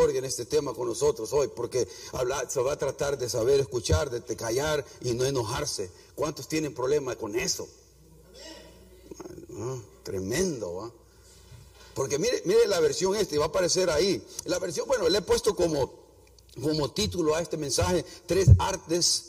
en este tema con nosotros hoy, porque se va a tratar de saber escuchar, de, callar y no enojarse. ¿Cuántos tienen problemas con eso? Ah, tremendo, Porque mire, mire la versión esta, y va a aparecer ahí. La versión, bueno, le he puesto como, como título a este mensaje, tres artes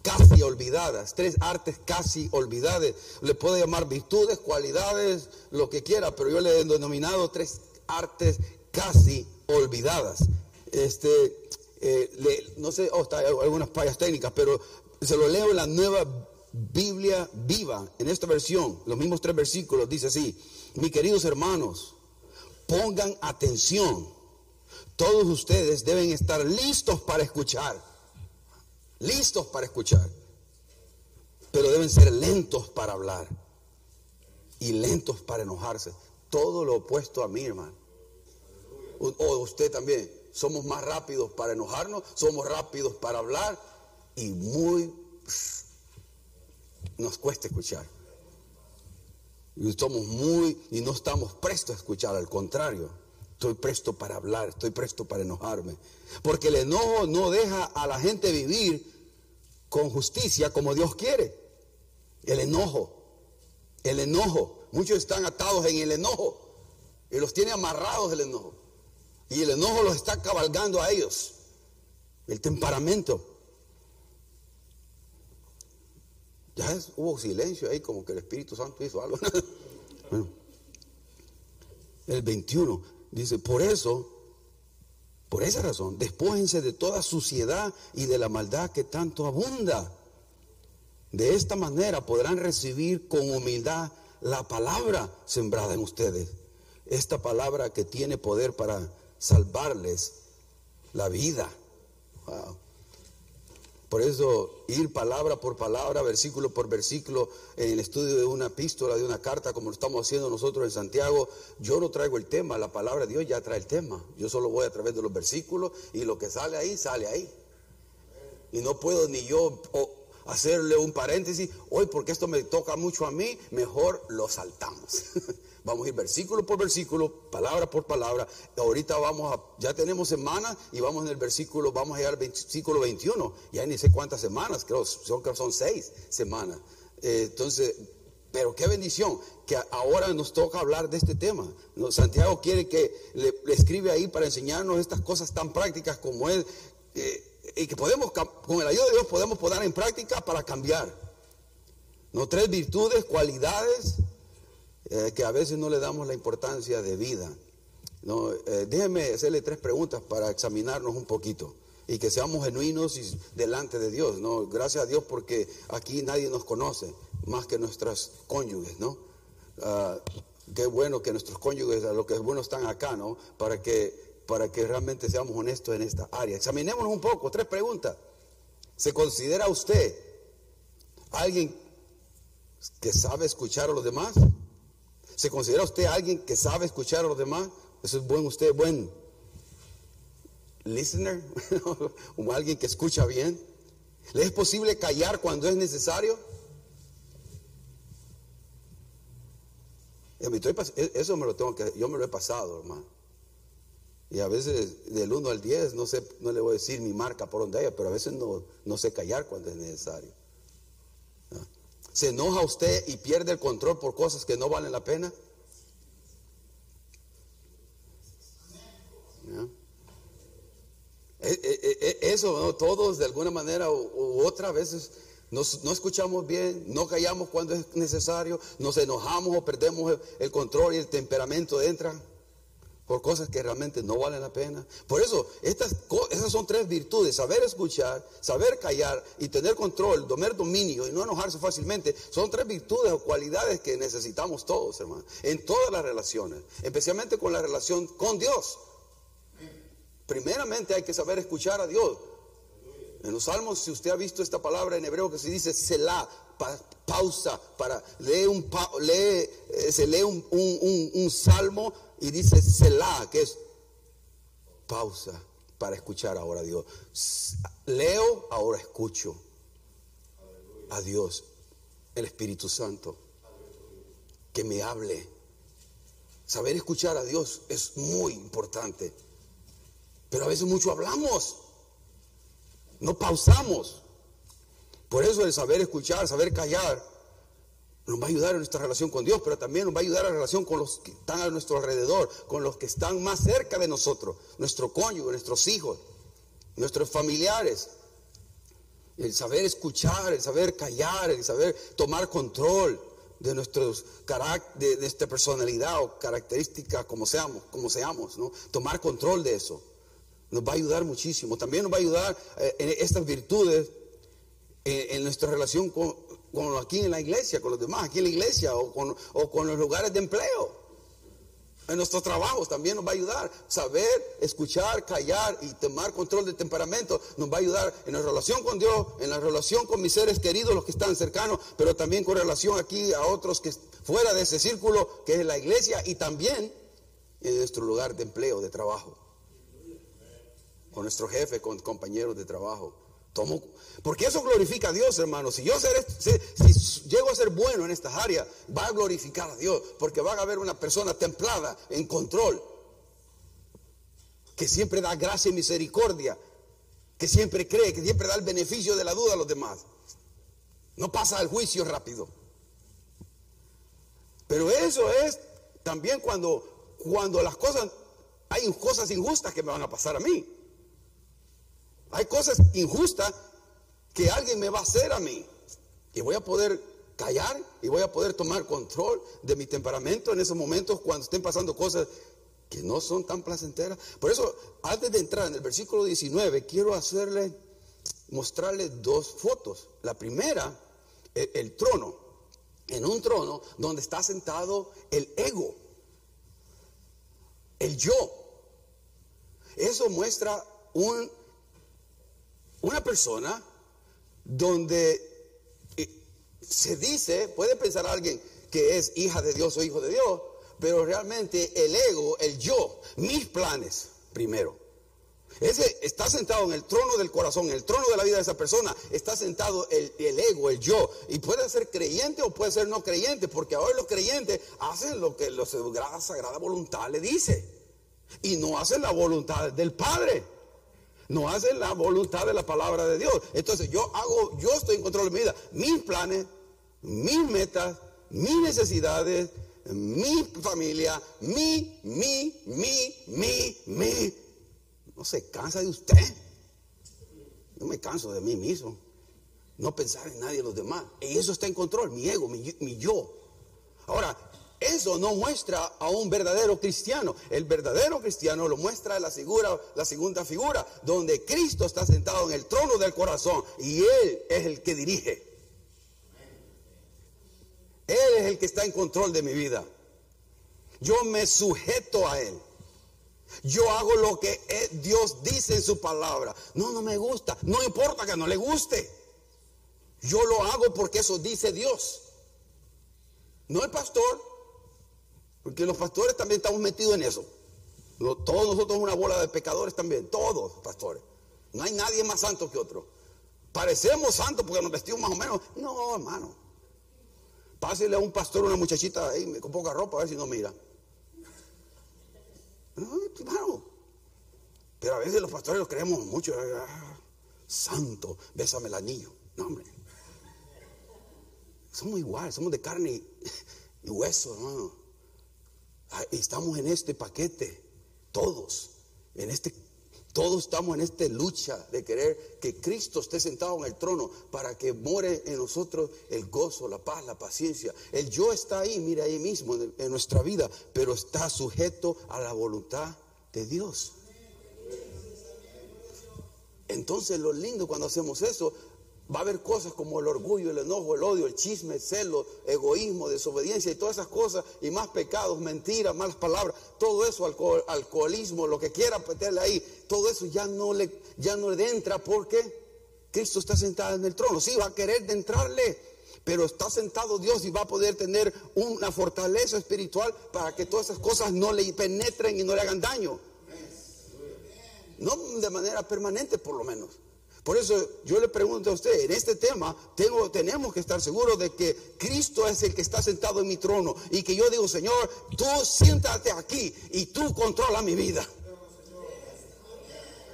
casi olvidadas, tres artes casi olvidadas. Le puede llamar virtudes, cualidades, lo que quiera, pero yo le he denominado tres artes casi olvidadas. Este, eh, no sé, oh, hay algunas fallas técnicas, pero se lo leo en la nueva Biblia viva, en esta versión, los mismos tres versículos, dice así, mis queridos hermanos, pongan atención, todos ustedes deben estar listos para escuchar listos para escuchar, pero deben ser lentos para hablar y lentos para enojarse. Todo lo opuesto a mí, hermano. O usted también. Somos más rápidos para enojarnos, somos rápidos para hablar y muy nos cuesta escuchar. Y estamos muy y no estamos prestos a escuchar, al contrario. Estoy presto para hablar, estoy presto para enojarme. Porque el enojo no deja a la gente vivir con justicia como Dios quiere. El enojo, el enojo. Muchos están atados en el enojo y los tiene amarrados el enojo. Y el enojo los está cabalgando a ellos. El temperamento. Ya hubo silencio ahí, como que el Espíritu Santo hizo algo. el 21 dice, por eso por esa razón, despójense de toda suciedad y de la maldad que tanto abunda. De esta manera podrán recibir con humildad la palabra sembrada en ustedes. Esta palabra que tiene poder para salvarles la vida. Por eso ir palabra por palabra, versículo por versículo, en el estudio de una epístola, de una carta, como lo estamos haciendo nosotros en Santiago, yo no traigo el tema, la palabra de Dios ya trae el tema. Yo solo voy a través de los versículos y lo que sale ahí, sale ahí. Y no puedo ni yo hacerle un paréntesis, hoy porque esto me toca mucho a mí, mejor lo saltamos. Vamos a ir versículo por versículo, palabra por palabra. Ahorita vamos a, ya tenemos semanas y vamos en el versículo, vamos a llegar al versículo 21. Ya ni sé cuántas semanas, creo, son, son seis semanas. Eh, entonces, pero qué bendición que ahora nos toca hablar de este tema. Santiago quiere que le, escribe ahí para enseñarnos estas cosas tan prácticas como es, eh, y que podemos, con el ayuda de Dios, podemos poner en práctica para cambiar. No tres virtudes, cualidades eh, que a veces no le damos la importancia de vida. No, eh, déjeme hacerle tres preguntas para examinarnos un poquito y que seamos genuinos y delante de Dios. ¿no? Gracias a Dios porque aquí nadie nos conoce más que nuestras cónyuges. ¿no? Ah, qué bueno que nuestros cónyuges, lo que es bueno, están acá, ¿no? Para que, para que realmente seamos honestos en esta área. Examinémonos un poco. Tres preguntas. ¿Se considera usted alguien que sabe escuchar a los demás? ¿Se considera usted alguien que sabe escuchar a los demás? Eso es buen, usted buen listener, alguien que escucha bien. ¿Le es posible callar cuando es necesario? E, eso me lo tengo que, yo me lo he pasado, hermano. Y a veces del 1 al 10, no sé, no le voy a decir mi marca por donde haya, pero a veces no, no sé callar cuando es necesario. ¿Se enoja usted y pierde el control por cosas que no valen la pena? E, e, e, eso, todos de alguna manera u, otra veces no escuchamos bien, no callamos cuando es necesario, nos enojamos o perdemos el, control y el temperamento entra por cosas que realmente no valen la pena. Por eso, estas, esas son tres virtudes, saber escuchar, saber callar y tener control, tener dominio y no enojarse fácilmente, son tres virtudes o cualidades que necesitamos todos, hermano, en todas las relaciones, especialmente con la relación con Dios. Primeramente hay que saber escuchar a Dios. En los salmos, si usted ha visto esta palabra en hebreo que se dice Selah, pausa, para leer un, lee, eh, se lee un, un salmo y dice Selah, que es pausa para escuchar ahora a Dios. Leo, ahora escucho a Dios, el Espíritu Santo, que me hable. Saber escuchar a Dios es muy importante. Pero a veces mucho hablamos. No pausamos. Por eso el saber escuchar, saber callar, nos va a ayudar en nuestra relación con Dios, pero también nos va a ayudar en la relación con los que están a nuestro alrededor, con los que están más cerca de nosotros, nuestro cónyuge, nuestros hijos, nuestros familiares. El saber escuchar, el saber callar, el saber tomar control de nuestros de, nuestra personalidad o características como seamos, como seamos, ¿no? Tomar control de eso nos va a ayudar muchísimo. También nos va a ayudar eh, en estas virtudes en nuestra relación con, con aquí en la iglesia, con los demás, aquí en la iglesia o con, o con los lugares de empleo. En nuestros trabajos también nos va a ayudar. Saber, escuchar, callar y tomar control del temperamento nos va a ayudar en la relación con Dios, en la relación con mis seres queridos, los que están cercanos, pero también con relación aquí a otros que fuera de ese círculo que es la iglesia y también en nuestro lugar de empleo, de trabajo. Con nuestro jefe, con compañeros de trabajo. Porque eso glorifica a Dios, hermano. Si yo ser, si, llego a ser bueno en estas áreas, va a glorificar a Dios. Porque va a haber una persona templada, en control, que siempre da gracia y misericordia, que siempre cree, que siempre da el beneficio de la duda a los demás. No pasa al juicio rápido. Pero eso es también cuando, cuando las cosas, hay cosas injustas que me van a pasar a mí. Hay cosas injustas que alguien me va a hacer a mí. Y voy a poder callar y voy a poder tomar control de mi temperamento en esos momentos cuando estén pasando cosas que no son tan placenteras. Por eso, antes de entrar en el versículo 19, quiero hacerle, mostrarle dos fotos. La primera, el, el trono. En un trono donde está sentado el ego, el yo. Eso muestra un una persona donde eh, se dice, puede pensar alguien que es hija de Dios o hijo de Dios, pero realmente el ego, el yo, mis planes primero. Ese está sentado en el trono del corazón, en el trono de la vida de esa persona, está sentado el, ego, el yo. Y puede ser creyente o puede ser no creyente, porque ahora los creyentes hacen lo que la sagrada voluntad le dice. Y no hacen la voluntad del Padre no hacen la voluntad de la palabra de Dios. Entonces yo hago, yo estoy en control de mi vida, mis planes, mis metas, mis necesidades, mi familia, mi, mi, mi, mi, mi. No se cansa de usted. Yo me canso de mí mismo. No pensar en nadie de los demás. Y eso está en control, mi ego, mi, mi yo. Ahora, eso no muestra a un verdadero cristiano. El verdadero cristiano lo muestra la, segunda figura, donde Cristo está sentado en el trono del corazón y Él es el que dirige. Él es el que está en control de mi vida. Yo me sujeto a Él. Yo hago lo que Dios dice en su palabra. No, no me gusta. No importa que no le guste. Yo lo hago porque eso dice Dios. No el pastor, porque los pastores también estamos metidos en eso. Todos nosotros una bola de pecadores también, todos pastores. No hay nadie más santo que otro. Parecemos santos porque nos vestimos más o menos. No, hermano. Pásele a un pastor, una muchachita ahí con poca ropa, a ver si no mira. No, hermano. Pero a veces los pastores los creemos mucho. Ah, santo, bésame el anillo. No, hombre. Somos iguales, somos de carne y hueso, hermano. Estamos en este paquete, todos, en este, todos estamos en esta lucha de querer que Cristo esté sentado en el trono para que more en nosotros el gozo, la paz, la paciencia. El yo está ahí, mira ahí mismo en nuestra vida, pero está sujeto a la voluntad de Dios. Entonces lo lindo cuando hacemos eso Va a haber cosas como el orgullo, el enojo, el odio, el chisme, el celo, egoísmo, desobediencia y todas esas cosas, y más pecados, mentiras, malas palabras, todo eso, alcoholismo, lo que quiera meterle ahí, todo eso ya no le, ya no le entra porque Cristo está sentado en el trono. Sí, va a querer entrarle, pero está sentado Dios y va a poder tener una fortaleza espiritual para que todas esas cosas no le penetren y no le hagan daño. No de manera permanente, por lo menos. Por eso yo le pregunto a usted, en este tema tengo, tenemos que estar seguros de que Cristo es el que está sentado en mi trono y que yo digo, Señor, tú siéntate aquí y tú controla mi vida.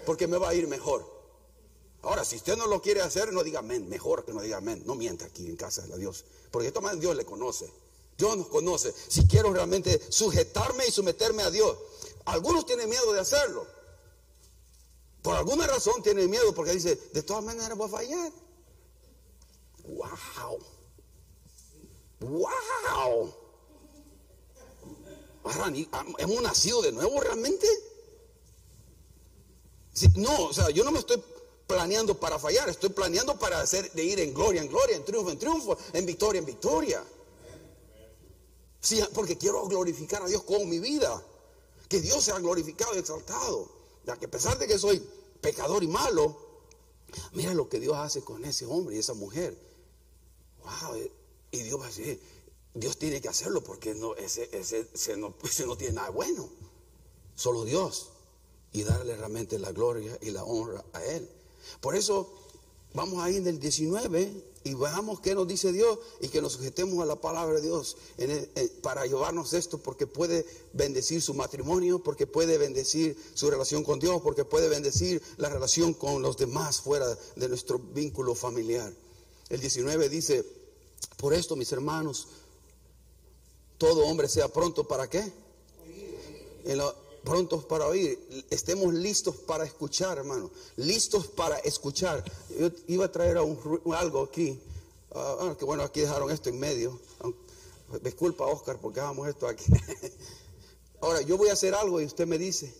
porque me va a ir mejor. Ahora, si usted no lo quiere hacer, no diga amén. Mejor que no diga amén. No mienta aquí en casa de Dios. Porque esto Dios le conoce. Dios nos conoce. Si quiero realmente sujetarme y someterme a Dios. Algunos tienen miedo de hacerlo. Por alguna razón tienen miedo porque dice, de todas maneras voy a fallar. ¡Wow! ¡Wow! ¿Hemos nacido de nuevo realmente? no, o sea, yo no me estoy planeando para fallar, estoy planeando para hacer de ir en gloria en gloria, en triunfo en triunfo, en victoria en victoria. Sí, porque quiero glorificar a Dios con mi vida. Que Dios sea glorificado y exaltado. Ya que a pesar de que soy pecador y malo, mira lo que Dios hace con ese hombre y esa mujer. Wow, y Dios va a decir, Dios tiene que hacerlo porque no, ese, no tiene nada bueno. Solo Dios. Y darle realmente la gloria y la honra a Él. Por eso vamos ahí en el 19 y veamos qué nos dice Dios y que nos sujetemos a la palabra de Dios para llevarnos esto porque puede bendecir su matrimonio, porque puede bendecir su relación con Dios, porque puede bendecir la relación con los demás fuera de nuestro vínculo familiar. El 19 dice, por esto mis hermanos, todo hombre sea pronto para qué? Prontos para oír, estemos listos para escuchar, hermano, listos para escuchar. Yo iba a traer algo aquí, ah, ah, que bueno, aquí dejaron esto en medio. Disculpa, Oscar, porque hagamos esto aquí. Ahora, yo voy a hacer algo y usted me dice,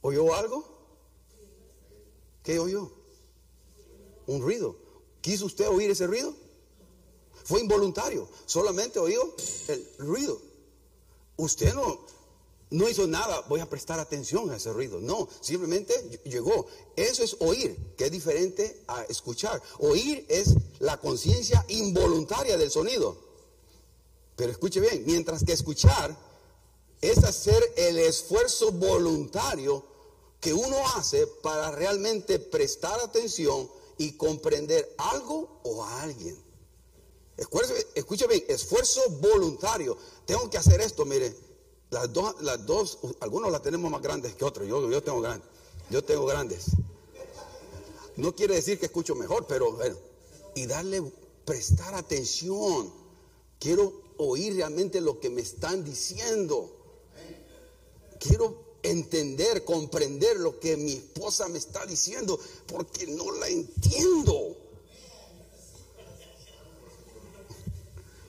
¿oyó algo? ¿Qué oyó? Un ruido. ¿Quiso usted oír ese ruido? Fue involuntario, solamente oyó el ruido. Usted no, no hizo nada, voy a prestar atención a ese ruido. No, simplemente llegó. Eso es oír, que es diferente a escuchar. Oír es la conciencia involuntaria del sonido. Pero escuche bien, mientras que escuchar es hacer el esfuerzo voluntario que uno hace para realmente prestar atención y comprender algo o a alguien. Escuche bien, esfuerzo voluntario. Tengo que hacer esto, mire. Las dos, las dos, algunos las tenemos más grandes que otros. Yo, yo tengo grandes. Yo tengo grandes. No quiere decir que escucho mejor, pero bueno. Y darle, prestar atención. Quiero oír realmente lo que me están diciendo. Quiero entender, comprender lo que mi esposa me está diciendo, porque no la entiendo.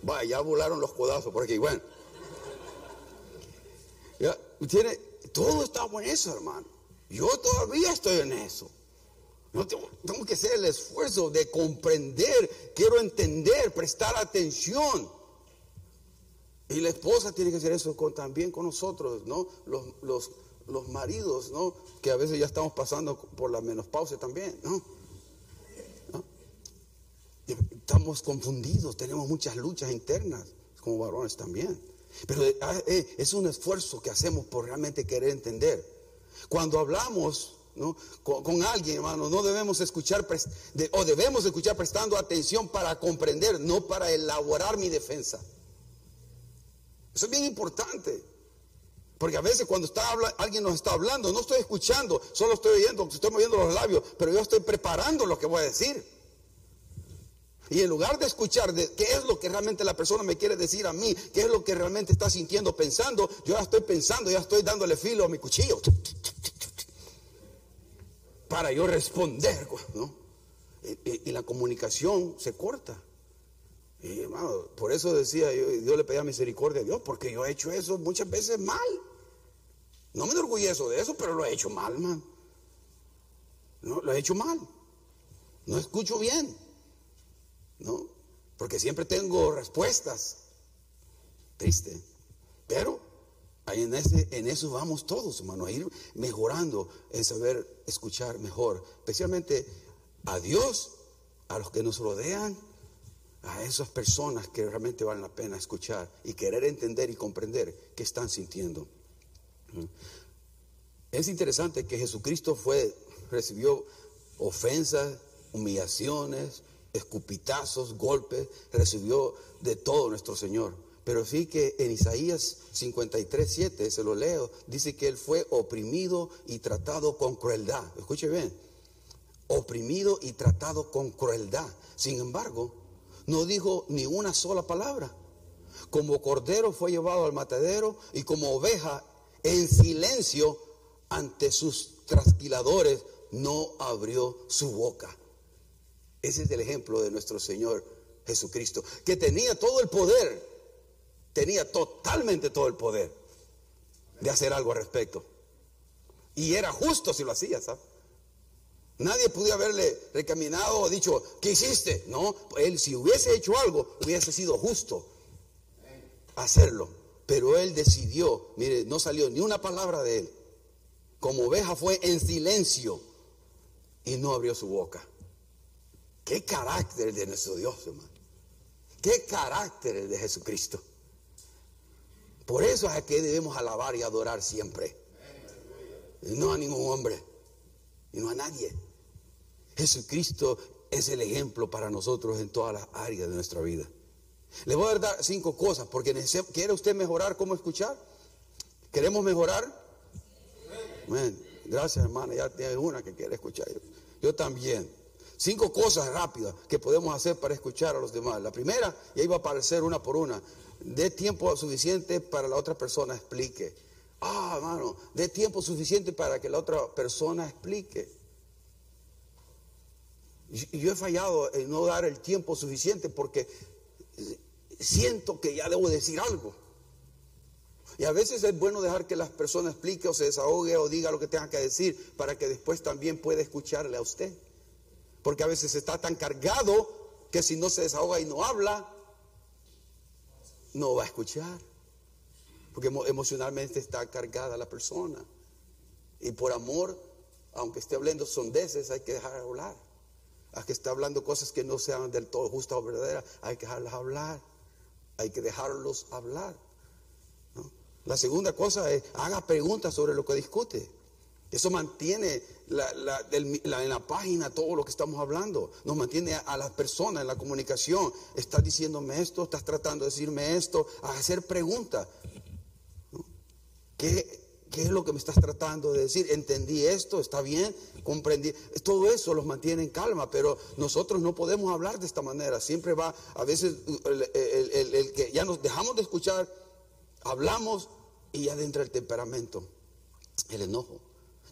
Vaya, ya volaron los codazos por aquí. Bueno, ya, tiene, todo estamos en eso, hermano. Yo todavía estoy en eso. No tengo, que hacer el esfuerzo de comprender, quiero entender, prestar atención. Y la esposa tiene que hacer eso también con nosotros, ¿no? Los, los, los maridos, ¿no? Que a veces ya estamos pasando por la menopausia también, ¿no? Estamos confundidos, tenemos muchas luchas internas como varones también. Pero ah, eh, es un esfuerzo que hacemos por realmente querer entender. Cuando hablamos con, alguien, hermano, no debemos escuchar o debemos escuchar prestando atención para comprender, no para elaborar mi defensa. Eso es bien importante. Porque a veces cuando está alguien nos está hablando, no estoy escuchando, solo estoy oyendo, estoy moviendo los labios, pero yo estoy preparando lo que voy a decir. Y en lugar de escuchar de qué es lo que realmente la persona me quiere decir a mí, qué es lo que realmente está sintiendo, pensando, yo ya estoy pensando, ya estoy dándole filo a mi cuchillo. Para yo responder, ¿no? Y, la comunicación se corta. Y, por eso decía, yo, Dios le pedía misericordia a Dios, porque yo he hecho eso muchas veces mal. No me enorgullezco de eso, pero lo he hecho mal, man. No, lo he hecho mal. No escucho bien. ¿No? Porque siempre tengo respuestas. Triste. Pero en, ese, en eso vamos todos, hermano, a ir mejorando en saber escuchar mejor, especialmente a Dios, a los que nos rodean, a esas personas que realmente valen la pena escuchar y querer entender y comprender qué están sintiendo. Es interesante que Jesucristo fue, recibió ofensas, humillaciones, escupitazos, golpes, recibió de todo nuestro Señor. Pero sí que en Isaías 53, 7, se lo leo, dice que él fue oprimido y tratado con crueldad. Escuche bien, oprimido y tratado con crueldad. Sin embargo, no dijo ni una sola palabra. Como cordero fue llevado al matadero y como oveja en silencio ante sus trasquiladores no abrió su boca. Ese es el ejemplo de nuestro Señor Jesucristo, que tenía todo el poder, tenía totalmente todo el poder de hacer algo al respecto. Y era justo si lo hacía, ¿sabes? Nadie podía haberle recaminado o dicho, ¿qué hiciste? No, él si hubiese hecho algo, hubiese sido justo hacerlo. Pero él decidió, mire, no salió ni una palabra de él. Como oveja fue en silencio y no abrió su boca. Qué carácter de nuestro Dios, hermano. Qué carácter de Jesucristo. Por eso es a que debemos alabar y adorar siempre. no a ningún hombre, y no a nadie. Jesucristo es el ejemplo para nosotros en todas las áreas de nuestra vida. Le voy a dar cinco cosas, porque ¿quiere usted mejorar cómo escuchar? ¿Queremos mejorar? Gracias, hermana. Ya tiene una que quiere escuchar. Yo también. Cinco cosas rápidas que podemos hacer para escuchar a los demás. La primera, y ahí va a aparecer una por una, dé tiempo suficiente para la otra persona explique. Ah, hermano, dé tiempo suficiente para que la otra persona explique. Y yo he fallado en no dar el tiempo suficiente porque siento que ya debo decir algo. Y a veces es bueno dejar que las personas explique o se desahogue o diga lo que tenga que decir para que después también pueda escucharle a usted. Porque a veces está tan cargado que si no se desahoga y no habla, no va a escuchar. Porque emocionalmente está cargada la persona. Y por amor, aunque esté hablando sondeces, hay que dejar hablar. A que esté hablando cosas que no sean del todo justas o verdaderas, hay que dejarlas hablar. Hay que dejarlos hablar. La segunda cosa es, haga preguntas sobre lo que discute. Eso mantiene en la página todo lo que estamos hablando. Nos mantiene a, las personas en la comunicación. Estás diciéndome esto, estás tratando de decirme esto, a hacer preguntas. ¿Qué, ¿Qué es lo que me estás tratando de decir? ¿Entendí esto? ¿Está bien? ¿Comprendí? Todo eso los mantiene en calma, pero nosotros no podemos hablar de esta manera. Siempre va, a veces el que ya nos dejamos de escuchar, hablamos y ya entra el temperamento, el enojo.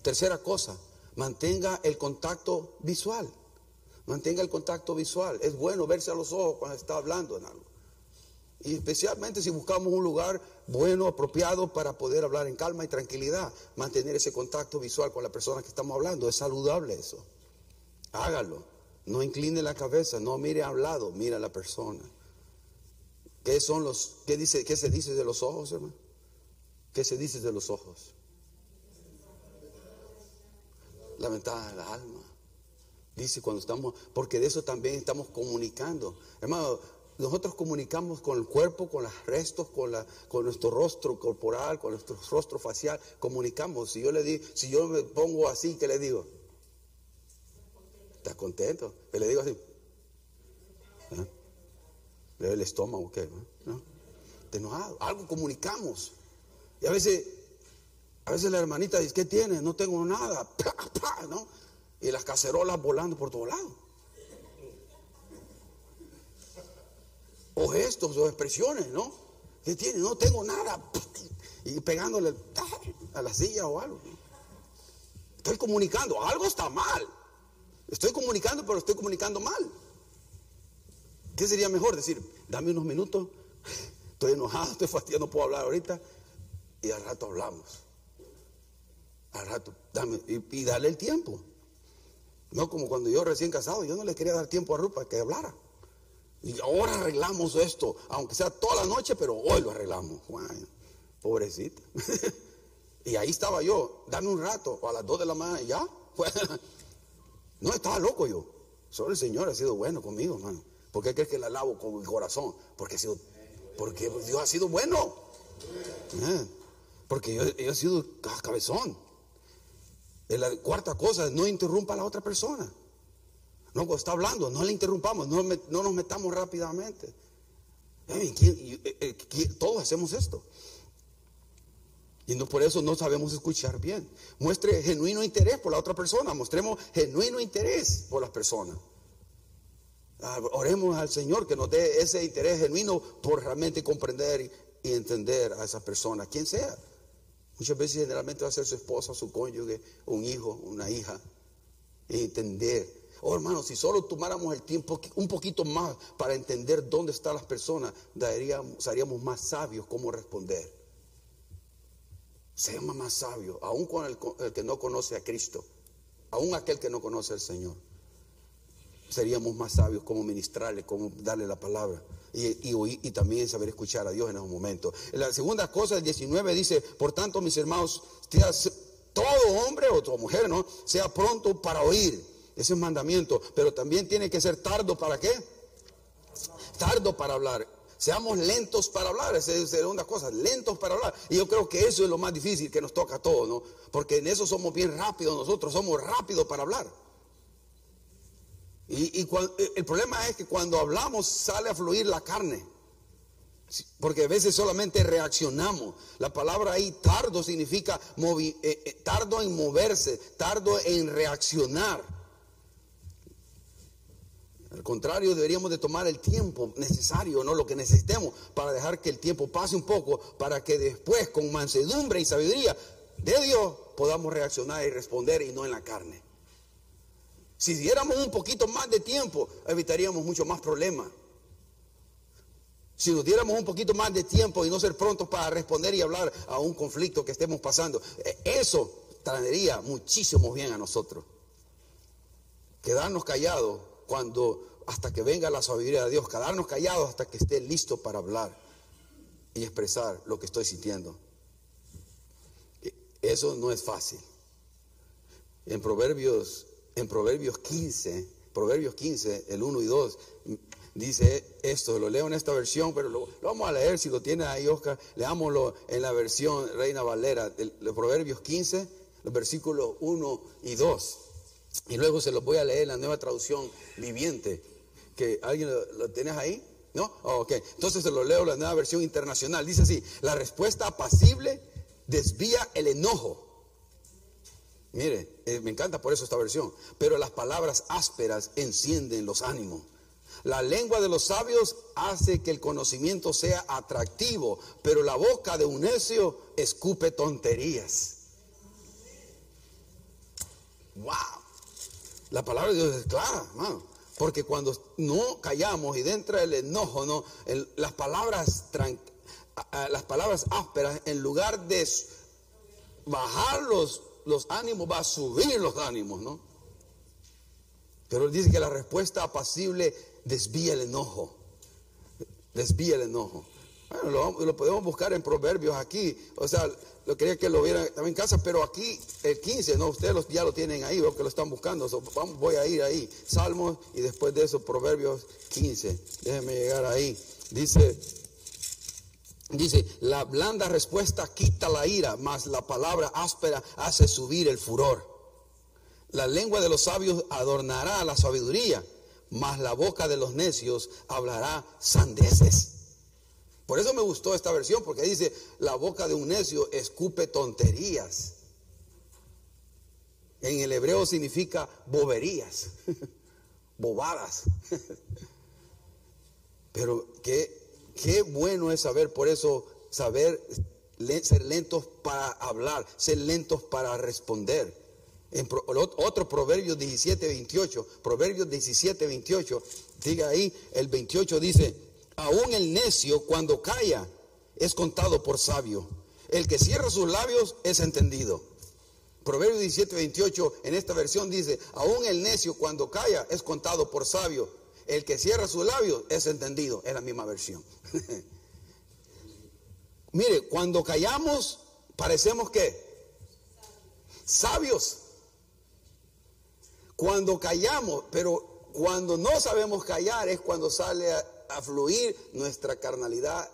Tercera cosa, mantenga el contacto visual. Mantenga el contacto visual. Es bueno verse a los ojos cuando está hablando en algo. Y especialmente si buscamos un lugar bueno, apropiado para poder hablar en calma y tranquilidad. Mantener ese contacto visual con la persona que estamos hablando. Es saludable eso. Hágalo. No incline la cabeza, no mire a un lado, mire a la persona. ¿Qué son los, qué dice, qué se dice de los ojos, hermano? ¿Qué se dice de los ojos? La ventana del alma. Dice cuando estamos, porque de eso también estamos comunicando. Hermano, nosotros comunicamos con el cuerpo, con los restos, con, la, con nuestro rostro corporal, con nuestro rostro facial. Comunicamos. Si yo le digo, si yo me pongo así, ¿qué le digo? ¿Estás contento? ¿Qué le digo así? ¿Eh? Le el estómago, ¿qué? ¿No? enojado? Algo comunicamos. Y a veces, a veces la hermanita dice, ¿qué tiene? No tengo nada. ¿no? Y las cacerolas volando por todos lados. O gestos o expresiones, ¿no? ¿Qué tiene? No tengo nada. Y pegándole a la silla o algo. Estoy comunicando, algo está mal. Estoy comunicando, pero estoy comunicando mal. ¿Qué sería mejor? Decir, dame unos minutos, estoy enojado, estoy fastidiado, no puedo hablar ahorita y al rato hablamos. Al rato, dame, y, dale el tiempo. No como cuando yo recién casado, yo no le quería dar tiempo a Ruth para que hablara. Y ahora arreglamos esto, aunque sea toda la noche, pero hoy lo arreglamos. pobrecita. y ahí estaba yo, dame un rato, a las dos de la mañana, y ya. no estaba loco yo. Solo el Señor ha sido bueno conmigo, hermano. ¿Por qué crees que la lavo con mi corazón? Porque, ha sido, porque Dios ha sido bueno. ¿Eh? Porque yo, he sido cabezón. La cuarta cosa no interrumpa a la otra persona. No, está hablando, no le interrumpamos, no, nos metamos rápidamente. todos hacemos esto. Y no, por eso no sabemos escuchar bien. Muestre genuino interés por la otra persona. Mostremos genuino interés por las personas. Ah, oremos al Señor que nos dé ese interés genuino por realmente comprender y, entender a esa persona, quien sea. Muchas veces generalmente va a ser su esposa, su cónyuge, un hijo, una hija. Entender. Oh hermano, si solo tomáramos el tiempo un poquito más para entender dónde están las personas, daríamos, seríamos más sabios cómo responder. Seamos más sabios, aún con el, el que no conoce a Cristo, aún aquel que no conoce al Señor seríamos más sabios cómo ministrarle, cómo darle la palabra. Y, y, también saber escuchar a Dios en esos momentos. La segunda cosa, el 19 dice, por tanto, mis hermanos, todo hombre o toda mujer, ¿no? Sea pronto para oír. Ese es mandamiento. Pero también tiene que ser tardo para qué? Tardo para hablar. Seamos lentos para hablar, esa es la segunda cosa, lentos para hablar. Y yo creo que eso es lo más difícil que nos toca a todos, ¿no? Porque en eso somos bien rápidos, nosotros somos rápidos para hablar. Y, eh, el problema es que cuando hablamos sale a fluir la carne. Porque a veces solamente reaccionamos. La palabra ahí tardo significa eh, eh, tardo en moverse, tardo en reaccionar. Al contrario, deberíamos de tomar el tiempo necesario, no lo que necesitemos, para dejar que el tiempo pase un poco, para que después con mansedumbre y sabiduría de Dios podamos reaccionar y responder y no en la carne. Si diéramos un poquito más de tiempo, evitaríamos mucho más problemas. Si nos diéramos un poquito más de tiempo y no ser prontos para responder y hablar a un conflicto que estemos pasando, eh, eso traería muchísimo bien a nosotros. Quedarnos callados cuando hasta que venga la sabiduría de Dios, quedarnos callados hasta que esté listo para hablar y expresar lo que estoy sintiendo. Eso no es fácil. En Proverbios en Proverbios 15, Proverbios 15, el 1 y 2, dice esto, lo leo en esta versión, pero lo, vamos a leer, si lo tiene ahí Oscar, leámoslo en la versión Reina Valera, de, Proverbios 15, los versículos 1 y 2. Y luego se los voy a leer en la nueva traducción viviente, que alguien lo, tienes ahí, ¿no? Oh, ok, entonces se lo leo la nueva versión internacional. Dice así, la respuesta apacible desvía el enojo Mire, eh, me encanta por eso esta versión. Pero las palabras ásperas encienden los ánimos. La lengua de los sabios hace que el conocimiento sea atractivo, pero la boca de un necio escupe tonterías. Wow. La palabra de Dios es clara, Porque cuando no callamos y dentro del enojo, no, las palabras las palabras ásperas, en lugar de bajarlos los ánimos, va a subir los ánimos, ¿no? Pero él dice que la respuesta apacible desvía el enojo. Desvía el enojo. Bueno, lo, podemos buscar en Proverbios aquí. O sea, lo quería que lo vieran también en casa, pero aquí el 15, ¿no? Ustedes ya lo tienen ahí, o que lo están buscando. vamos, voy a ir ahí. Salmos y después de eso Proverbios 15. Déjenme llegar ahí. Dice, Dice, la blanda respuesta quita la ira, mas la palabra áspera hace subir el furor. La lengua de los sabios adornará la sabiduría, mas la boca de los necios hablará sandeces. Por eso me gustó esta versión, porque dice, la boca de un necio escupe tonterías. En el hebreo significa boberías, bobadas. Pero que Qué bueno es saber, por eso, saber ser lentos para hablar, ser lentos para responder. En otro Proverbios 17, 28, Proverbios 17, 28, diga ahí, el 28 dice, aún el necio cuando calla es contado por sabio, el que cierra sus labios es entendido. Proverbios 17, 28 en esta versión dice, aún el necio cuando calla es contado por sabio, el que cierra sus labios es entendido, es la misma versión. Mire, cuando callamos, parecemos que sabios. Cuando callamos, pero cuando no sabemos callar es cuando sale a, fluir nuestra carnalidad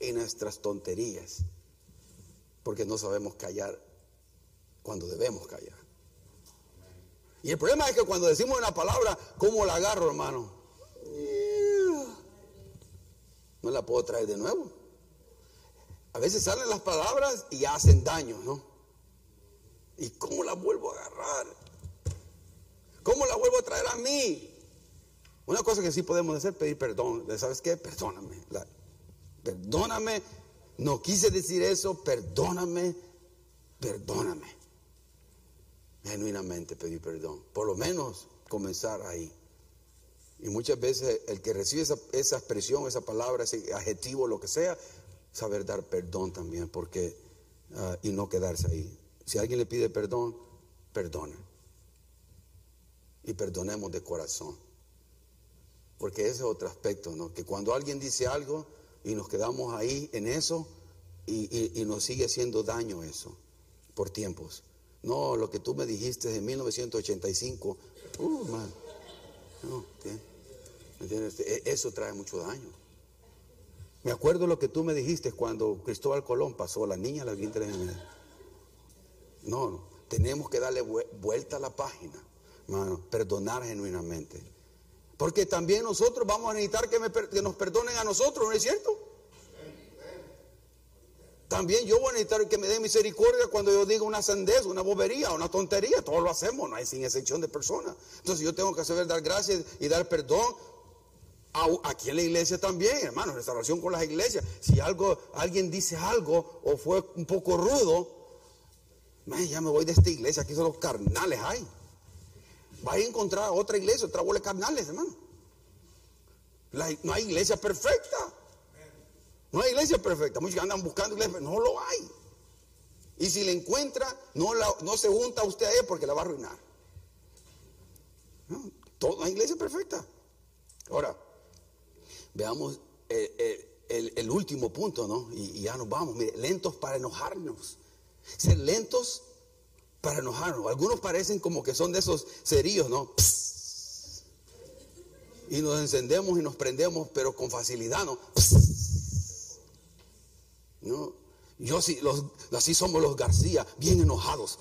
y nuestras tonterías. Porque no sabemos callar cuando debemos callar. Y el problema es que cuando decimos una palabra, ¿cómo la agarro, hermano? No la puedo traer de nuevo. A veces salen las palabras y hacen daño, ¿no? ¿Y cómo la vuelvo a agarrar? ¿Cómo la vuelvo a traer a mí? Una cosa que sí podemos hacer pedir perdón. ¿Sabes qué? Perdóname. perdóname. No quise decir eso. Perdóname. Perdóname. Genuinamente pedir perdón. Por lo menos comenzar ahí. Y muchas veces el que recibe esa, expresión, esa palabra, ese adjetivo, lo que sea, saber dar perdón también, porque ah, y no quedarse ahí. Si alguien le pide perdón, perdone. Y perdonemos de corazón. Porque ese es otro aspecto, ¿no? Que cuando alguien dice algo y nos quedamos ahí en eso y, nos sigue haciendo daño eso por tiempos. No, lo que tú me dijiste en 1985, uh, man. No, e, Eso trae mucho daño. Me acuerdo lo que tú me dijiste cuando Cristóbal Colón pasó, la niña, la No, no, tenemos que darle vuelta a la página, hermano, perdonar genuinamente. Porque también nosotros vamos a necesitar que, que nos perdonen a nosotros, ¿no es cierto? También yo voy a necesitar que me den misericordia cuando yo diga una sandez, una bobería, una tontería. Todos lo hacemos, no hay sin excepción de personas. Entonces yo tengo que saber dar gracias y dar perdón. Aquí en la iglesia también, hermano, restauración con las iglesias. Si algo, alguien dice algo o fue un poco rudo, ya me voy de esta iglesia, aquí son los carnales hay. Va a encontrar otra iglesia, otra bola de carnales, hermano. no hay iglesia perfecta. No hay iglesia perfecta. Muchos andan buscando iglesia, no lo hay. Y si la encuentra, no, no se junta usted a ella porque la va a arruinar. No, todo, hay iglesia perfecta. Ahora, veamos eh, eh, el, último punto, ¿no? Y, ya nos vamos. Mire, lentos para enojarnos. Ser lentos para enojarnos. Algunos parecen como que son de esos cerillos, ¿no? Y nos encendemos y nos prendemos, pero con facilidad, ¿no? ¿no? Yo sí, los, así somos los García, bien enojados.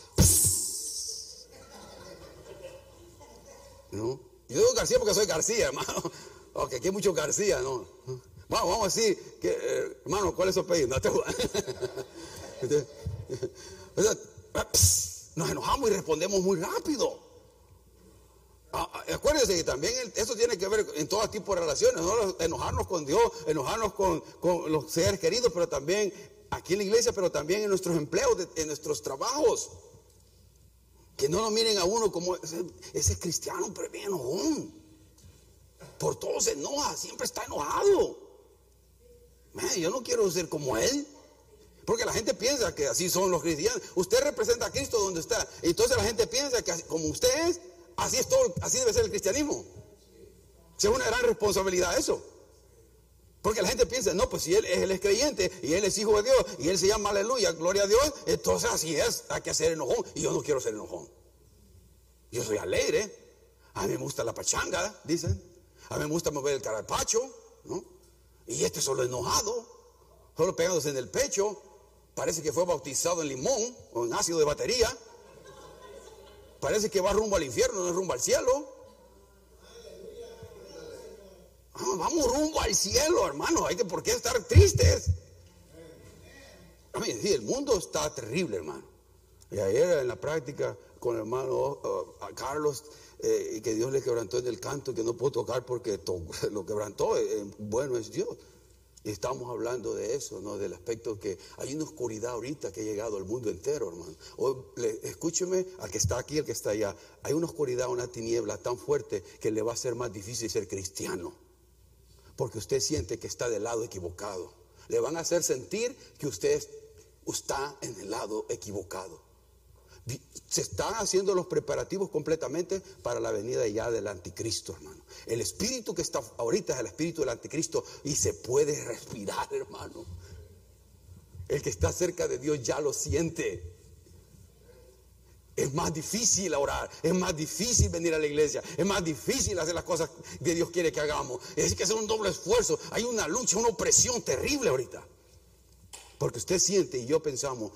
¿No? Yo digo García porque soy García, hermano. Ok, aquí hay muchos García, ¿no? Vamos, vamos a decir, que, eh, hermano, ¿cuál es su apellido? Nos enojamos y respondemos muy rápido. Ah, ah, acuérdense que también eso tiene que ver en todo tipo de relaciones, no enojarnos con Dios, enojarnos con, los seres queridos, pero también aquí en la iglesia, pero también en nuestros empleos, en nuestros trabajos. Que no nos miren a uno como ese, ese cristiano, pero bien enojón. Por todo se enoja, siempre está enojado. yo no quiero ser como él. Porque la gente piensa que así son los cristianos. Usted representa a Cristo donde está. Entonces la gente piensa que como usted es, Así es todo, así debe ser el cristianismo. Si es una gran responsabilidad eso. Porque la gente piensa, no, pues si él, él es creyente y él es hijo de Dios y él se llama aleluya, gloria a Dios, entonces así es, hay que ser enojón. Y yo no quiero ser enojón. Yo soy alegre. A mí me gusta la pachanga, dicen. A mí me gusta mover el carapacho, ¿no? Y este solo enojado, solo pegándose en el pecho. Parece que fue bautizado en limón o en ácido de batería. Parece que va rumbo al infierno, no es rumbo al cielo. Ah, vamos rumbo al cielo, hermano. Hay que por qué estar tristes. A mí, el mundo está terrible, hermano. Y ayer en la práctica con el hermano uh, Carlos, eh, que Dios le quebrantó en el canto, que no puedo tocar porque lo quebrantó, eh, eh, bueno es Dios. Y estamos hablando de eso, ¿no? Del aspecto que hay una oscuridad ahorita que ha llegado al mundo entero, hermano. escúcheme al que está aquí, al que está allá. Hay una oscuridad, una tiniebla tan fuerte que le va a ser más difícil ser cristiano. Porque usted siente que está del lado equivocado. Le van a hacer sentir que usted está en el lado equivocado. Se están haciendo los preparativos completamente para la venida ya del anticristo, hermano. El espíritu que está ahorita es el espíritu del anticristo y se puede respirar, hermano. El que está cerca de Dios ya lo siente. Es más difícil orar, es más difícil venir a la iglesia, es más difícil hacer las cosas que Dios quiere que hagamos. Es que hacer un doble esfuerzo. Hay una lucha, una opresión terrible ahorita. Porque usted siente y yo pensamos,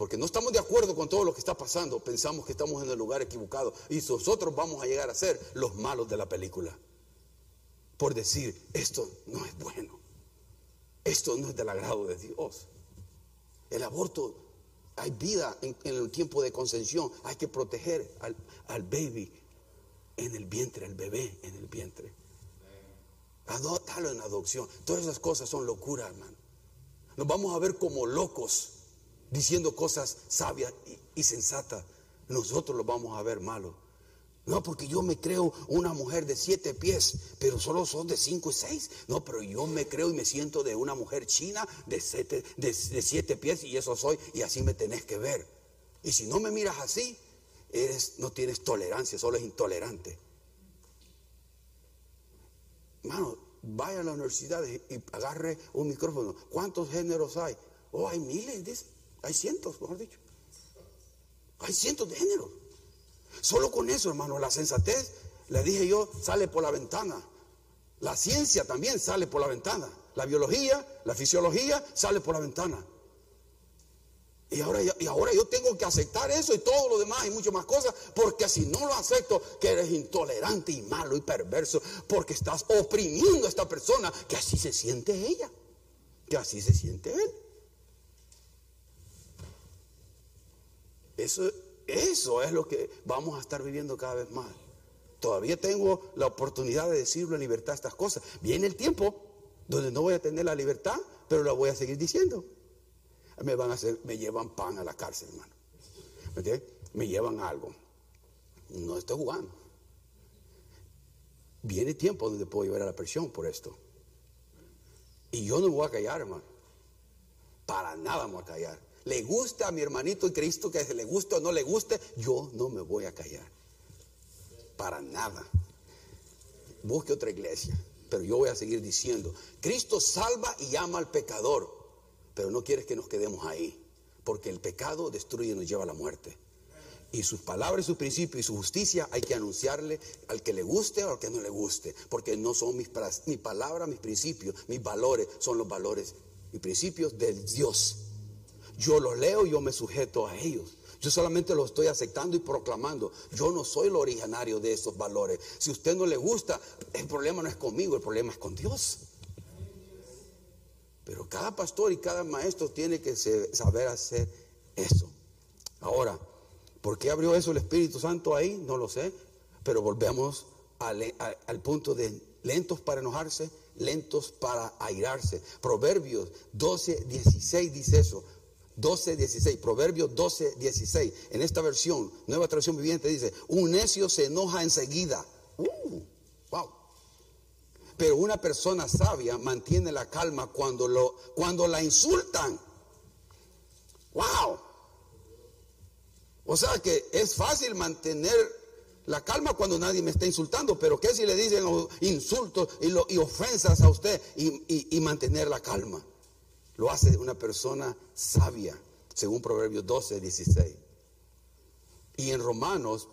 porque no estamos de acuerdo con todo lo que está pasando, pensamos que estamos en el lugar equivocado y nosotros vamos a llegar a ser los malos de la película. Por decir, esto no es bueno. Esto no es del agrado de Dios. El aborto, hay vida en, el tiempo de concepción. Hay que proteger al, al baby en el vientre, al bebé en el vientre. Adoptarlo en adopción. Todas esas cosas son locuras, hermano. Nos vamos a ver como locos diciendo cosas sabias y, sensatas. Nosotros los vamos a ver malos. No, porque yo me creo una mujer de siete pies, pero solo son de cinco y seis. No, pero yo me creo y me siento de una mujer china de siete, de, siete pies y eso soy y así me tenés que ver. Y si no me miras así, eres, no tienes tolerancia, solo es intolerante. Hermano, vaya a la universidad y, agarre un micrófono. ¿Cuántos géneros hay? Oh, hay miles, hay cientos, mejor dicho. Hay cientos de géneros. Solo con eso, hermano, la sensatez, le dije yo, sale por la ventana. La ciencia también sale por la ventana. La biología, la fisiología sale por la ventana. Y ahora, y ahora yo tengo que aceptar eso y todo lo demás y muchas más cosas, porque si no lo acepto, que eres intolerante y malo y perverso, porque estás oprimiendo a esta persona, que así se siente ella, que así se siente él. Eso, eso es lo que vamos a estar viviendo cada vez más. Todavía tengo la oportunidad de decirlo en libertad estas cosas. Viene el tiempo donde no voy a tener la libertad, pero la voy a seguir diciendo me van a hacer, me llevan pan a la cárcel, hermano. ¿Me, me llevan algo. No estoy jugando. Viene tiempo donde puedo llevar a la presión por esto. Y yo no voy a callar, hermano. Para nada me voy a callar. Le gusta a mi hermanito en Cristo que le guste o no le guste, yo no me voy a callar. Para nada. Busque otra iglesia. Pero yo voy a seguir diciendo, Cristo salva y ama al pecador pero no quieres que nos quedemos ahí, porque el pecado destruye y nos lleva a la muerte. Y sus palabras, sus principios y su justicia hay que anunciarle al que le guste o al que no le guste, porque no son mis, mi palabras, mis principios, mis valores, son los valores y principios del Dios. Yo los leo, yo me sujeto a ellos. Yo solamente los estoy aceptando y proclamando. Yo no soy el originario de esos valores. Si a usted no le gusta, el problema no es conmigo, el problema es con Dios. Pero cada pastor y cada maestro tiene que saber hacer eso. Ahora, ¿por qué abrió eso el Espíritu Santo ahí? No lo sé. Pero volvemos al, punto de lentos para enojarse, lentos para airarse. Proverbios 12, 16 dice eso. 12, 16, Proverbios 12, 16. En esta versión, nueva traducción viviente, dice: Un necio se enoja enseguida. Uh, wow. Pero una persona sabia mantiene la calma cuando, lo, cuando la insultan. ¡Wow! O sea que es fácil mantener la calma cuando nadie me está insultando, pero ¿qué si le dicen insultos y, ofensas a usted y, y, mantener la calma? Lo hace una persona sabia, según Proverbios 12, 16. Y en Romanos,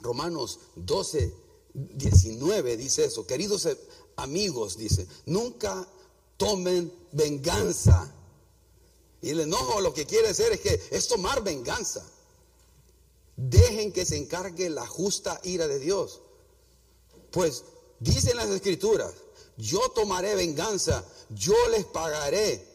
Romanos 12, 19 dice eso, queridos amigos, dice, nunca tomen venganza. Y el enojo lo que quiere hacer es que es tomar venganza. Dejen que se encargue la justa ira de Dios. Pues dicen las escrituras, yo tomaré venganza, yo les pagaré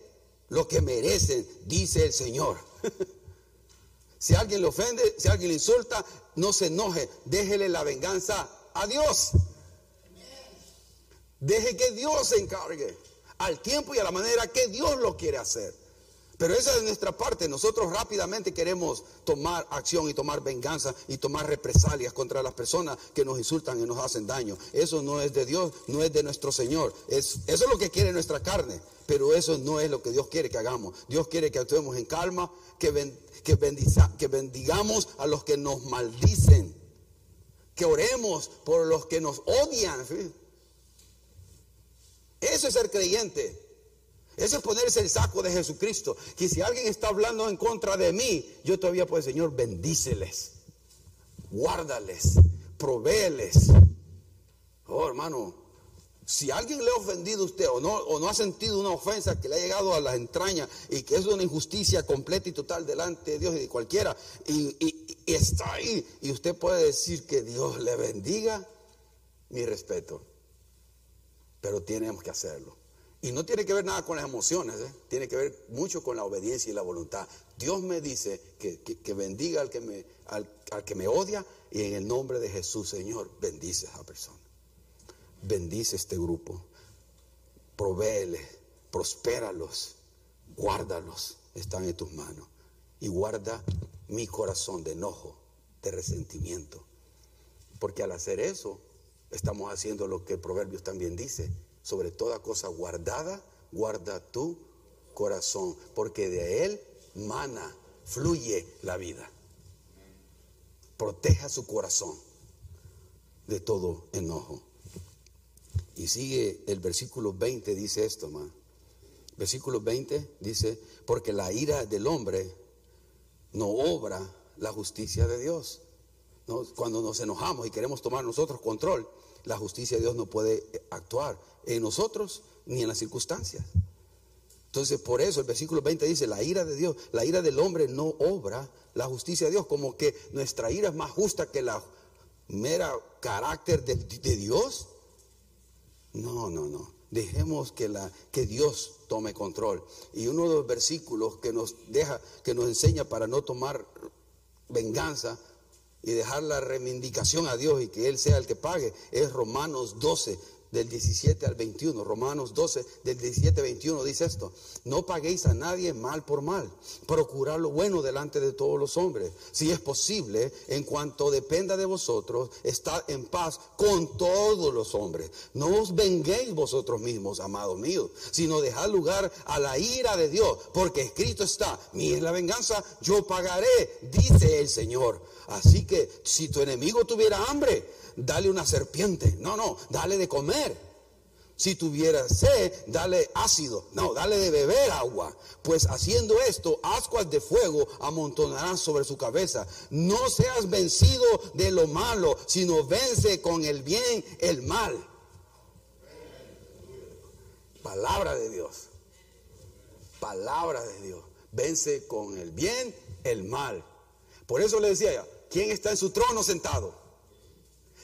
lo que merecen, dice el Señor. si alguien le ofende, si alguien le insulta, no se enoje, déjele la venganza a Dios. Deje que Dios se encargue al tiempo y a la manera que Dios lo quiere hacer. Pero esa es nuestra parte. Nosotros rápidamente queremos tomar acción y tomar venganza y tomar represalias contra las personas que nos insultan y nos hacen daño. Eso no es de Dios, no es de nuestro Señor. Es, eso es lo que quiere nuestra carne. Pero eso no es lo que Dios quiere que hagamos. Dios quiere que actuemos en calma, que, que, que bendigamos a los que nos maldicen. Que oremos por los que nos odian. Eso es ser creyente. Eso es ponerse el saco de Jesucristo. Que si alguien está hablando en contra de mí, yo todavía puedo, Señor, bendíceles, guárdales, provéeles. Oh, hermano, si alguien le ha ofendido a usted o no, o no ha sentido una ofensa que le ha llegado a las entrañas y que es una injusticia completa y total delante de Dios y de cualquiera, y, y está ahí, y usted puede decir que Dios le bendiga, mi respeto pero tenemos que hacerlo. Y no tiene que ver nada con las emociones, ¿eh? tiene que ver mucho con la obediencia y la voluntad. Dios me dice que, bendiga al que, me, al, que me odia y en el nombre de Jesús, Señor, bendice a esa persona. Bendice este grupo. Provéele, prospéralos, guárdalos, están en tus manos. Y guarda mi corazón de enojo, de resentimiento. Porque al hacer eso, estamos haciendo lo que Proverbios también dice sobre toda cosa guardada, guarda tu corazón, porque de él mana, fluye la vida. Proteja su corazón de todo enojo. Y sigue el versículo 20, dice esto, más. Versículo 20 dice, porque la ira del hombre no obra la justicia de Dios. Cuando nos enojamos y queremos tomar nosotros control, la justicia de Dios no puede actuar en nosotros ni en las circunstancias. Entonces, por eso el versículo 20 dice, la ira de Dios, la ira del hombre no obra la justicia de Dios, como que nuestra ira es más justa que la mera carácter de, Dios. No, no, no. Dejemos que, la, que Dios tome control. Y uno de los versículos que nos deja, que nos enseña para no tomar venganza y dejar la reivindicación a Dios y que Él sea el que pague es Romanos 12, del 17 al 21. Romanos 12, del 17 al 21 dice esto. No paguéis a nadie mal por mal. Procurad lo bueno delante de todos los hombres. Si es posible, en cuanto dependa de vosotros, estad en paz con todos los hombres. No os venguéis vosotros mismos, amados míos, sino dejad lugar a la ira de Dios, porque escrito está, mi es la venganza, yo pagaré, dice el Señor. Así que si tu enemigo tuviera hambre, dale una serpiente. No, no, dale de comer. Si tuviera sed, dale ácido. No, dale de beber agua. Pues haciendo esto, ascuas de fuego amontonarán sobre su cabeza. No seas vencido de lo malo, sino vence con el bien el mal. Palabra de Dios. Palabra de Dios. Vence con el bien el mal. Por eso le decía ya, ¿quién está en su trono sentado?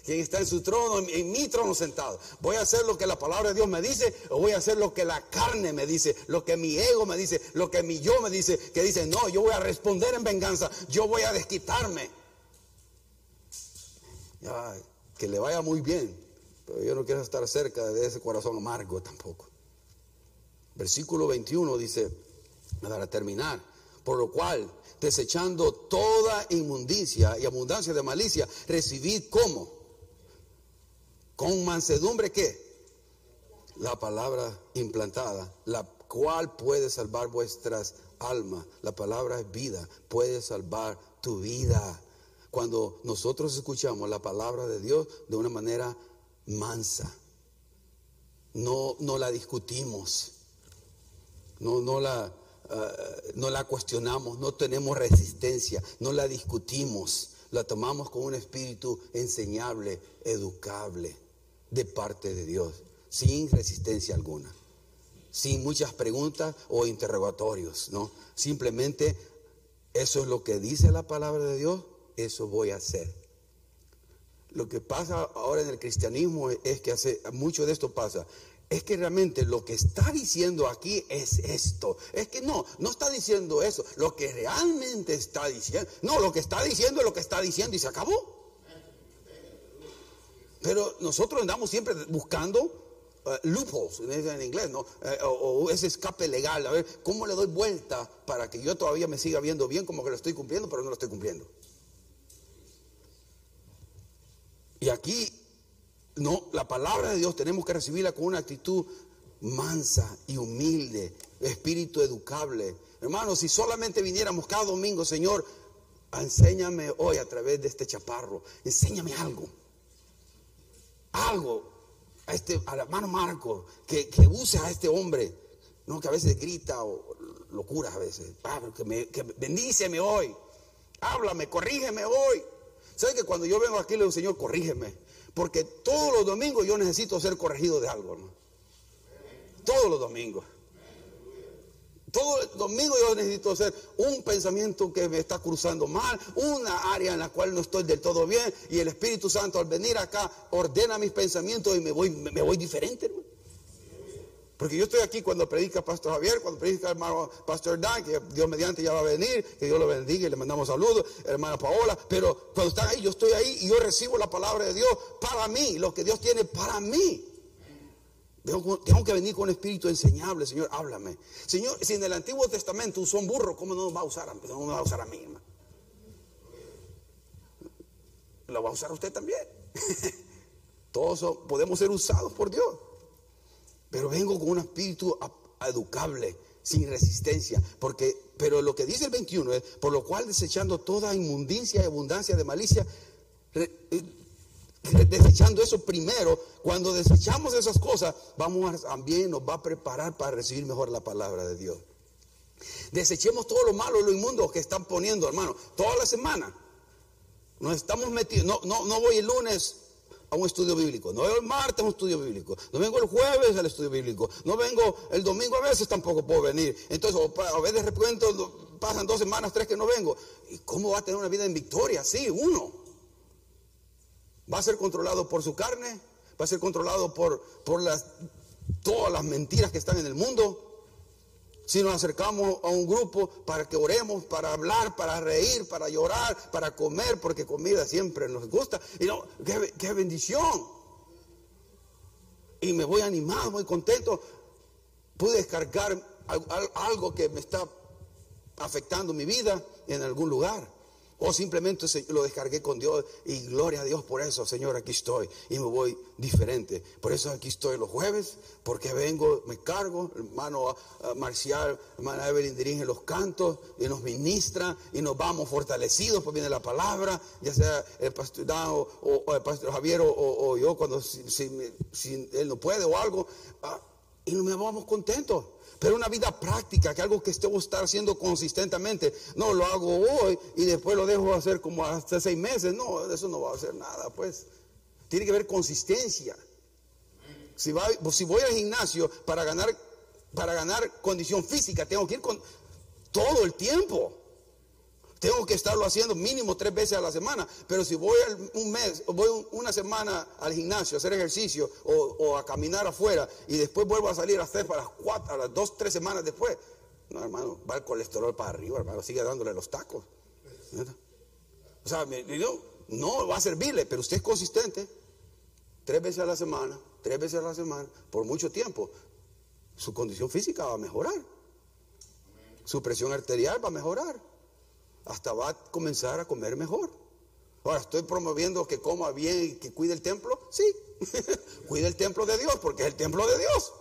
Quien está en su trono, en, mi trono sentado. Voy a hacer lo que la palabra de Dios me dice o voy a hacer lo que la carne me dice, lo que mi ego me dice, lo que mi yo me dice, que dice, no, yo voy a responder en venganza, yo voy a desquitarme. que le vaya muy bien, pero yo no quiero estar cerca de ese corazón amargo tampoco. Versículo 21 dice, para terminar, por lo cual, desechando toda inmundicia y abundancia de malicia, recibid como con mansedumbre, ¿qué? La palabra implantada, la cual puede salvar vuestras almas. La palabra es vida, puede salvar tu vida. Cuando nosotros escuchamos la palabra de Dios de una manera mansa, no, no la discutimos, no, no, la, eh, no la cuestionamos, no tenemos resistencia, no la discutimos, la tomamos con un espíritu enseñable, educable de parte de Dios, sin resistencia alguna, sin muchas preguntas o interrogatorios, ¿no? Simplemente eso es lo que dice la palabra de Dios, eso voy a hacer. Lo que pasa ahora en el cristianismo es que hace mucho de esto pasa. Es que realmente lo que está diciendo aquí es esto. Es que no, no está diciendo eso. Lo que realmente está diciendo. No, lo que está diciendo es lo que está diciendo y se acabó. Pero nosotros andamos siempre buscando uh, loopholes en inglés. Eh, o, ese escape legal, a ver, ¿cómo le doy vuelta para que yo todavía me siga viendo bien como que lo estoy cumpliendo, pero no lo estoy cumpliendo? Y aquí, no, la palabra de Dios tenemos que recibirla con una actitud mansa y humilde, espíritu educable. Hermanos, si solamente viniéramos cada domingo, Señor, enséñame hoy a través de este chaparro, enséñame algo algo a este, al hermano Marco, que, use a este hombre, no que a veces grita o locuras a veces, ah, que, me, bendíceme hoy, háblame, corrígeme hoy. ¿Sabe que cuando yo vengo aquí le digo, Señor, corrígeme? Porque todos los domingos yo necesito ser corregido de algo, Todos los domingos. Todo el domingo yo necesito hacer un pensamiento que me está cruzando mal, una área en la cual no estoy del todo bien, y el Espíritu Santo al venir acá ordena mis pensamientos y me voy, me voy diferente, Porque yo estoy aquí cuando predica Pastor Javier, cuando predica hermano Pastor Dan, que Dios mediante ya va a venir, que Dios lo bendiga y le mandamos saludos, hermana Paola. Pero cuando están ahí, yo estoy ahí y yo recibo la palabra de Dios para mí, lo que Dios tiene para mí. Tengo, que venir con espíritu enseñable, Señor, háblame. Señor, si en el Antiguo Testamento usó un burro, ¿cómo no nos va a usar, no me va a, usar a mí? Hermano? Lo va a usar usted también. Todos podemos ser usados por Dios. Pero vengo con un espíritu educable, sin resistencia. Porque, pero lo que dice el 21 es, por lo cual desechando toda inmundicia y abundancia de malicia, eh, desechando eso primero, cuando desechamos esas cosas, vamos a, también nos va a preparar para recibir mejor la palabra de Dios. Desechemos todo lo malo, lo inmundo que están poniendo, hermano, toda la semana. Nos estamos metiendo, no, no, no voy el lunes a un estudio bíblico, no vengo el martes a un estudio bíblico, no vengo el jueves al estudio bíblico, no vengo el domingo a veces tampoco puedo venir. Entonces, a veces de repente pasan dos semanas, tres que no vengo. ¿Y cómo va a tener una vida en victoria? Sí, uno. Va a ser controlado por su carne, va a ser controlado por, por las, todas las mentiras que están en el mundo. Si nos acercamos a un grupo para que oremos, para hablar, para reír, para llorar, para comer, porque comida siempre nos gusta. Y no, qué, bendición. Y me voy animado, muy contento. Pude descargar algo que me está afectando mi vida en algún lugar. O simplemente lo descargué con Dios y gloria a Dios por eso, Señor, aquí estoy y me voy diferente. Por eso aquí estoy los jueves, porque vengo, me cargo, hermano Marcial, hermana Evelyn dirige los cantos y nos ministra y nos vamos fortalecidos, pues viene la palabra, ya sea el pastor Dan o, el pastor Javier o, yo cuando él no puede o algo, ah, y nos vamos contentos. Pero una vida práctica, que algo que estemos estar haciendo consistentemente. No, lo hago hoy y después lo dejo hacer como hasta seis meses. No, eso no va a hacer nada, pues. Tiene que haber consistencia. Si, si voy al gimnasio para ganar, para ganar condición física, tengo que ir con todo el tiempo. Tengo que estarlo haciendo mínimo tres veces a la semana. Pero si voy un mes, voy una semana al gimnasio a hacer ejercicio o, a caminar afuera y después vuelvo a salir a hacer para las cuatro, a las dos, tres semanas después, no, hermano, va el colesterol para arriba, hermano, sigue dándole los tacos. O sea, no va a servirle, pero usted es consistente. Tres veces a la semana, tres veces a la semana, por mucho tiempo, su condición física va a mejorar. Su presión arterial va a mejorar hasta va a comenzar a comer mejor. Ahora, ¿estoy promoviendo que coma bien y que cuide el templo? Sí, cuide el templo de Dios, porque es el templo de Dios.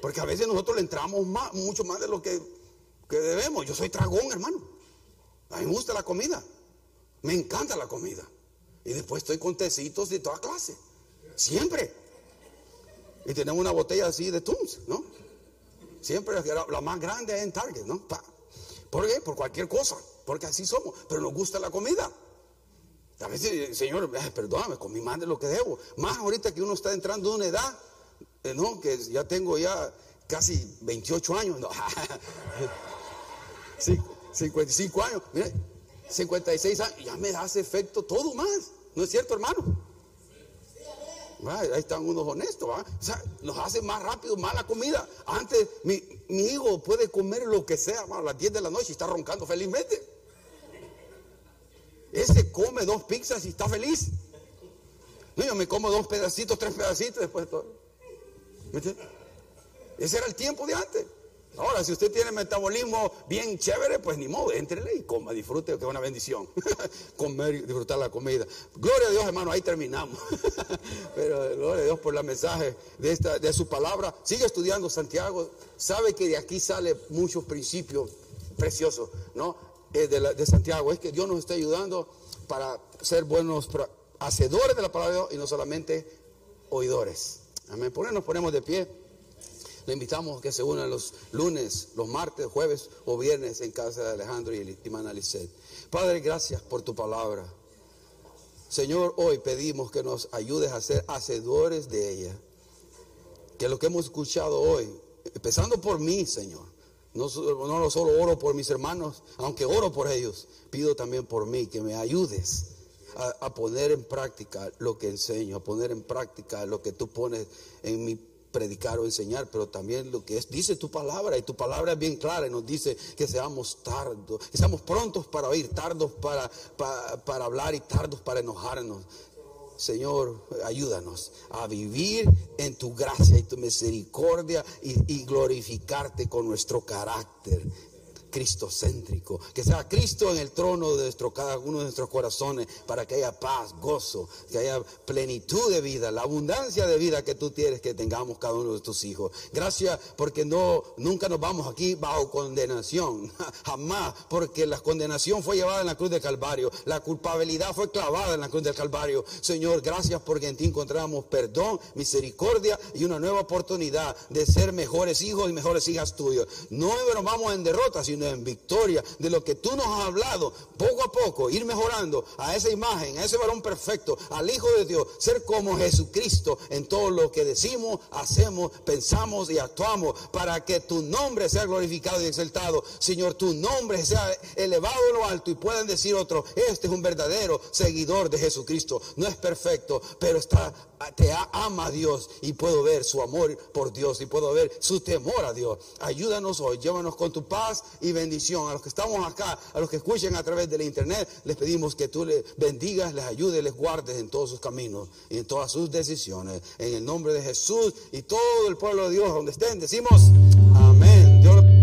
Porque a veces nosotros le entramos mucho más de lo que, que debemos. Yo soy tragón, hermano. A mí me gusta la comida. Me encanta la comida. Y después estoy con tecitos de toda clase. Siempre. Y tenemos una botella así de Tums, ¿no? Siempre la, más grande en Target, ¿no? ¿Por qué? Por cualquier cosa, porque así somos, pero nos gusta la comida. A veces, Señor, perdóname, comí más de lo que debo. Más ahorita que uno está entrando en una edad, eh, ¿no? Que ya tengo ya casi 28 años, no. 55 años, mire, 56 años, ya me hace efecto todo más. ¿No es cierto, hermano? Ahí están unos honestos, O sea, nos hace más rápido, más la comida. Antes, mi, hijo puede comer lo que sea, a las 10 de la noche y está roncando felizmente. Ese come dos pizzas y está feliz. No, yo me como dos pedacitos, tres pedacitos después de todo. Ese era el tiempo de antes. Ahora, si usted tiene metabolismo bien chévere, pues ni modo, entrele y coma, disfrute, que es una bendición. Comer y disfrutar la comida. Gloria a Dios, hermano, ahí terminamos. Pero gloria a Dios por el mensaje de, esta, de su palabra. Sigue estudiando Santiago. Sabe que de aquí sale muchos principios preciosos, ¿no? Eh, de, de, Santiago. Es que Dios nos está ayudando para ser buenos hacedores de la palabra de Dios y no solamente oidores. Amén. Por nos ponemos de pie. Le invitamos que se unan los lunes, los martes, jueves o viernes en casa de Alejandro y Imana Padre, gracias por tu palabra. Señor, hoy pedimos que nos ayudes a ser hacedores de ella. Que lo que hemos escuchado hoy, empezando por mí, Señor, no, no solo oro por mis hermanos, aunque oro por ellos, pido también por mí que me ayudes a, a, poner en práctica lo que enseño, a poner en práctica lo que tú pones en mi predicar o enseñar, pero también lo que es, dice tu palabra, y tu palabra es bien clara y nos dice que seamos tardos, que seamos prontos para oír, tardos para, para, hablar y tardos para enojarnos. Señor, ayúdanos a vivir en tu gracia y tu misericordia y, y glorificarte con nuestro carácter cristocéntrico, que sea Cristo en el trono de nuestro, cada uno de nuestros corazones, para que haya paz, gozo, que haya plenitud de vida, la abundancia de vida que tú quieres que tengamos cada uno de tus hijos. Gracias porque no, nunca nos vamos aquí bajo condenación, jamás, porque la condenación fue llevada en la cruz del Calvario, la culpabilidad fue clavada en la cruz del Calvario. Señor, gracias porque en ti encontramos perdón, misericordia y una nueva oportunidad de ser mejores hijos y mejores hijas tuyas. No nos vamos en derrota, sino en victoria de lo que tú nos has hablado, poco a poco, ir mejorando a esa imagen, a ese varón perfecto, al Hijo de Dios, ser como Jesucristo en todo lo que decimos, hacemos, pensamos y actuamos, para que tu nombre sea glorificado y exaltado. Señor, tu nombre sea elevado en lo alto y puedan decir otro, este es un verdadero seguidor de Jesucristo. No es perfecto, pero está te ama a Dios y puedo ver su amor por Dios y puedo ver su temor a Dios. Ayúdanos hoy, llévanos con tu paz bendición. A los que estamos acá, a los que escuchen a través del internet, les pedimos que tú les bendigas, les ayudes, les guardes en todos sus caminos y en todas sus decisiones. En el nombre de Jesús y todo el pueblo de Dios donde estén, decimos amén. Dios